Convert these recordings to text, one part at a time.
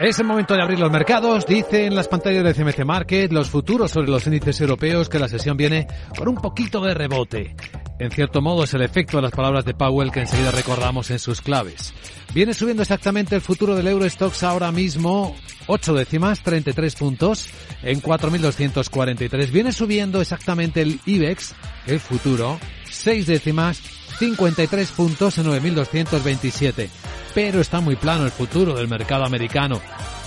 Es el momento de abrir los mercados. Dicen las pantallas de CMC Market los futuros sobre los índices europeos que la sesión viene con un poquito de rebote. En cierto modo es el efecto de las palabras de Powell que enseguida recordamos en sus claves. Viene subiendo exactamente el futuro del Eurostox ahora mismo 8 décimas, 33 puntos en 4.243. Viene subiendo exactamente el IBEX, el futuro, 6 décimas, 53 puntos en 9.227 pero está muy plano el futuro del mercado americano.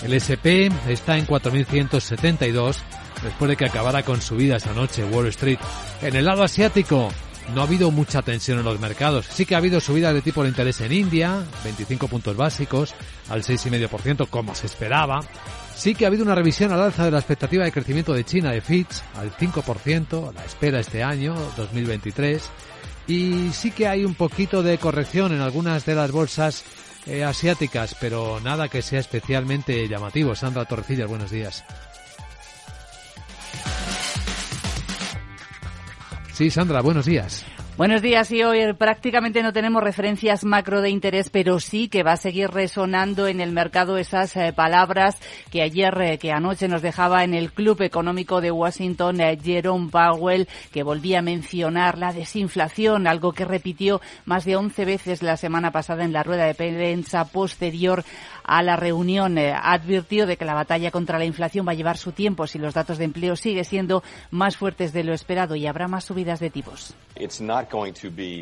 El SP está en 4.172 después de que acabara con subidas anoche Wall Street. En el lado asiático no ha habido mucha tensión en los mercados. Sí que ha habido subidas de tipo de interés en India, 25 puntos básicos, al 6,5% como se esperaba. Sí que ha habido una revisión al alza de la expectativa de crecimiento de China de Fitch al 5%, la espera este año, 2023. Y sí que hay un poquito de corrección en algunas de las bolsas eh, asiáticas, pero nada que sea especialmente llamativo. Sandra Torrecillas, buenos días. Sí, Sandra, buenos días. Buenos días. Y hoy prácticamente no tenemos referencias macro de interés, pero sí que va a seguir resonando en el mercado esas eh, palabras que ayer, eh, que anoche nos dejaba en el Club Económico de Washington eh, Jerome Powell, que volvía a mencionar la desinflación, algo que repitió más de 11 veces la semana pasada en la rueda de prensa posterior a la reunión. advirtió de que la batalla contra la inflación va a llevar su tiempo si los datos de empleo siguen siendo más fuertes de lo esperado y habrá más subidas de tipos.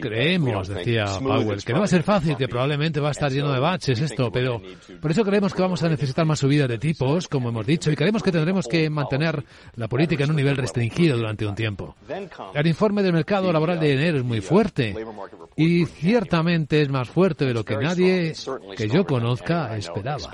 Creemos, decía Powell, que no va a ser fácil, que probablemente va a estar lleno de baches esto, pero por eso creemos que vamos a necesitar más subidas de tipos, como hemos dicho, y creemos que tendremos que mantener la política en un nivel restringido durante un tiempo. El informe del mercado laboral de enero es muy fuerte y ciertamente es más fuerte de lo que nadie que yo conozca esperaba.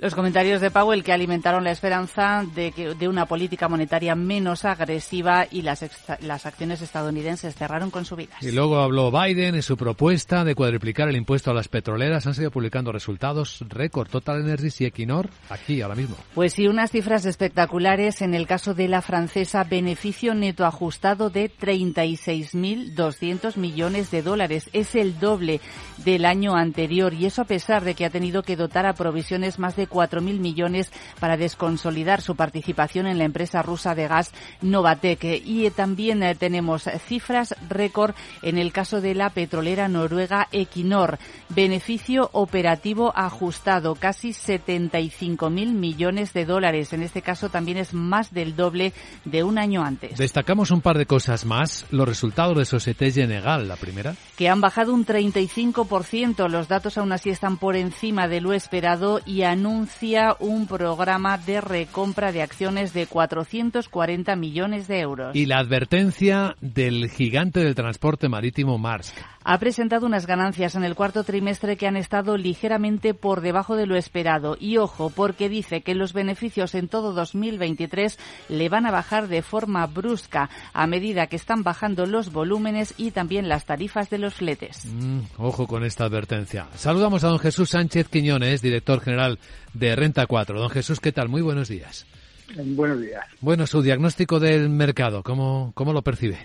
Los comentarios de Powell que alimentaron la esperanza de, que, de una política monetaria menos agresiva y las, las acciones estadounidenses cerraron con subidas. Y luego habló Biden en su propuesta de cuadriplicar el impuesto a las petroleras. Han seguido publicando resultados récord Total Energies y Equinor aquí ahora mismo. Pues sí, unas cifras espectaculares en el caso de la francesa, beneficio neto ajustado de 36.200 millones de dólares. Es el doble del año anterior y eso a pesar de que ha tenido que dotar a provisiones más de 4.000 millones para desconsolidar su participación en la empresa rusa de gas Novatek. Y también eh, tenemos cifras récord en el caso de la petrolera noruega Equinor. Beneficio operativo ajustado, casi 75.000 millones de dólares. En este caso también es más del doble de un año antes. Destacamos un par de cosas más. Los resultados de Societe General, la primera. Que han bajado un 35%. Los datos aún así están por encima de lo esperado y anuncian anuncia un programa de recompra de acciones de 440 millones de euros. Y la advertencia del gigante del transporte marítimo Maersk. Ha presentado unas ganancias en el cuarto trimestre que han estado ligeramente por debajo de lo esperado. Y ojo, porque dice que los beneficios en todo 2023 le van a bajar de forma brusca a medida que están bajando los volúmenes y también las tarifas de los fletes. Mm, ojo con esta advertencia. Saludamos a don Jesús Sánchez Quiñones, director general de Renta 4. Don Jesús, ¿qué tal? Muy buenos días. Buenos días. Bueno, su diagnóstico del mercado, ¿cómo, cómo lo percibe?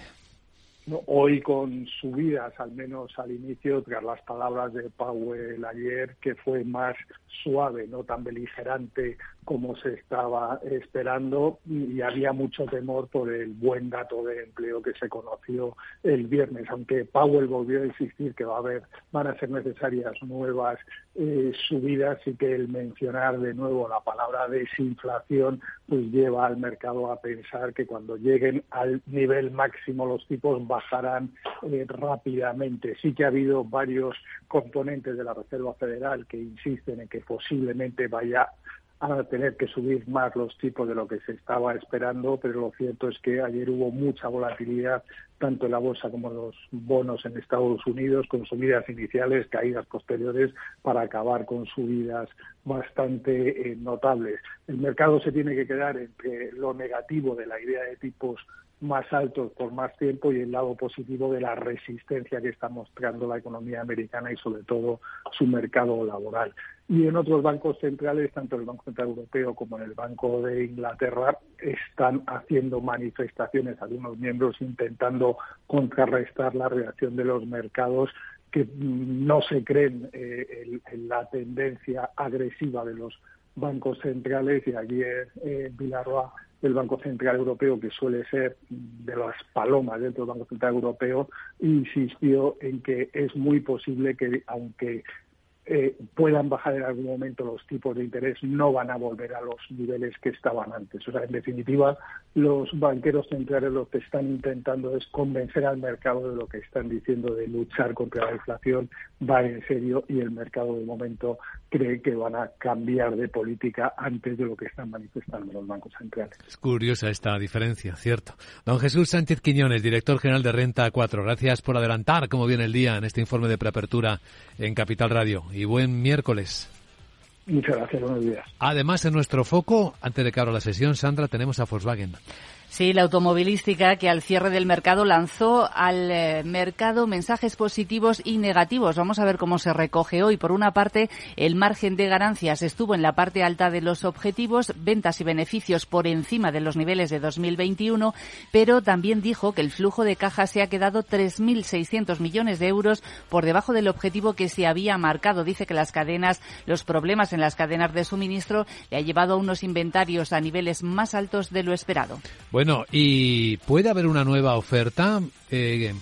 Hoy con subidas, al menos al inicio, tras las palabras de Powell ayer, que fue más suave, no tan beligerante como se estaba esperando y había mucho temor por el buen dato de empleo que se conoció el viernes, aunque Powell volvió a insistir que va a haber, van a ser necesarias nuevas eh, subidas y que el mencionar de nuevo la palabra desinflación pues lleva al mercado a pensar que cuando lleguen al nivel máximo los tipos bajarán eh, rápidamente. Sí que ha habido varios componentes de la Reserva Federal que insisten en que posiblemente vaya a tener que subir más los tipos de lo que se estaba esperando, pero lo cierto es que ayer hubo mucha volatilidad tanto en la bolsa como en los bonos en Estados Unidos, con subidas iniciales, caídas posteriores, para acabar con subidas bastante eh, notables. El mercado se tiene que quedar entre lo negativo de la idea de tipos más altos por más tiempo y el lado positivo de la resistencia que está mostrando la economía americana y sobre todo su mercado laboral. Y en otros bancos centrales, tanto el Banco Central Europeo como en el Banco de Inglaterra, están haciendo manifestaciones algunos miembros intentando contrarrestar la reacción de los mercados que no se creen eh, en, la tendencia agresiva de los bancos centrales y ayer eh, Villarroa del Banco Central Europeo, que suele ser de las palomas dentro del Banco Central Europeo, insistió en que es muy posible que, aunque eh, puedan bajar en algún momento los tipos de interés, no van a volver a los niveles que estaban antes. O sea, en definitiva, los banqueros centrales lo que están intentando es convencer al mercado de lo que están diciendo de luchar contra la inflación va en serio y el mercado de momento cree que van a cambiar de política antes de lo que están manifestando los bancos centrales. Es curiosa esta diferencia, cierto. Don Jesús Sánchez Quiñones, director general de Renta 4, gracias por adelantar cómo viene el día en este informe de preapertura en Capital Radio y buen miércoles. Muchas gracias, buenos días. Además, en nuestro foco, antes de que abra la sesión, Sandra, tenemos a Volkswagen. Sí, la automovilística que al cierre del mercado lanzó al eh, mercado mensajes positivos y negativos. Vamos a ver cómo se recoge hoy. Por una parte, el margen de ganancias estuvo en la parte alta de los objetivos, ventas y beneficios por encima de los niveles de 2021, pero también dijo que el flujo de caja se ha quedado 3.600 millones de euros por debajo del objetivo que se había marcado. Dice que las cadenas, los problemas en las cadenas de suministro le ha llevado a unos inventarios a niveles más altos de lo esperado. ¿Y puede haber una nueva oferta? Eh,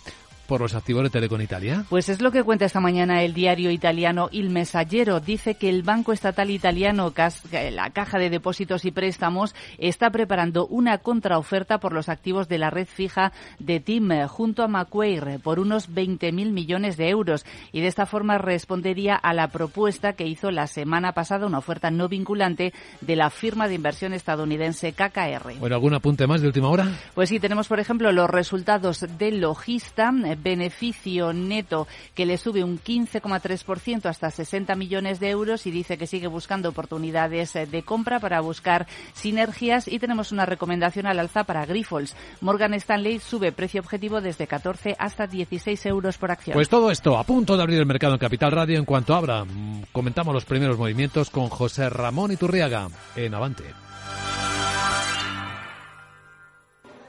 por los activos de Telecom Italia? Pues es lo que cuenta esta mañana el diario italiano Il Messaggero. Dice que el Banco Estatal Italiano, la Caja de Depósitos y Préstamos, está preparando una contraoferta por los activos de la red fija de TIM junto a Macquarie por unos 20.000 millones de euros. Y de esta forma respondería a la propuesta que hizo la semana pasada, una oferta no vinculante de la firma de inversión estadounidense KKR. Bueno, ¿algún apunte más de última hora? Pues sí, tenemos por ejemplo los resultados del logista beneficio neto que le sube un 15,3% hasta 60 millones de euros y dice que sigue buscando oportunidades eh, de compra para buscar sinergias y tenemos una recomendación al alza para Grifols. Morgan Stanley sube precio objetivo desde 14 hasta 16 euros por acción. Pues todo esto a punto de abrir el mercado en Capital Radio. En cuanto abra, mm, comentamos los primeros movimientos con José Ramón Iturriaga en Avante.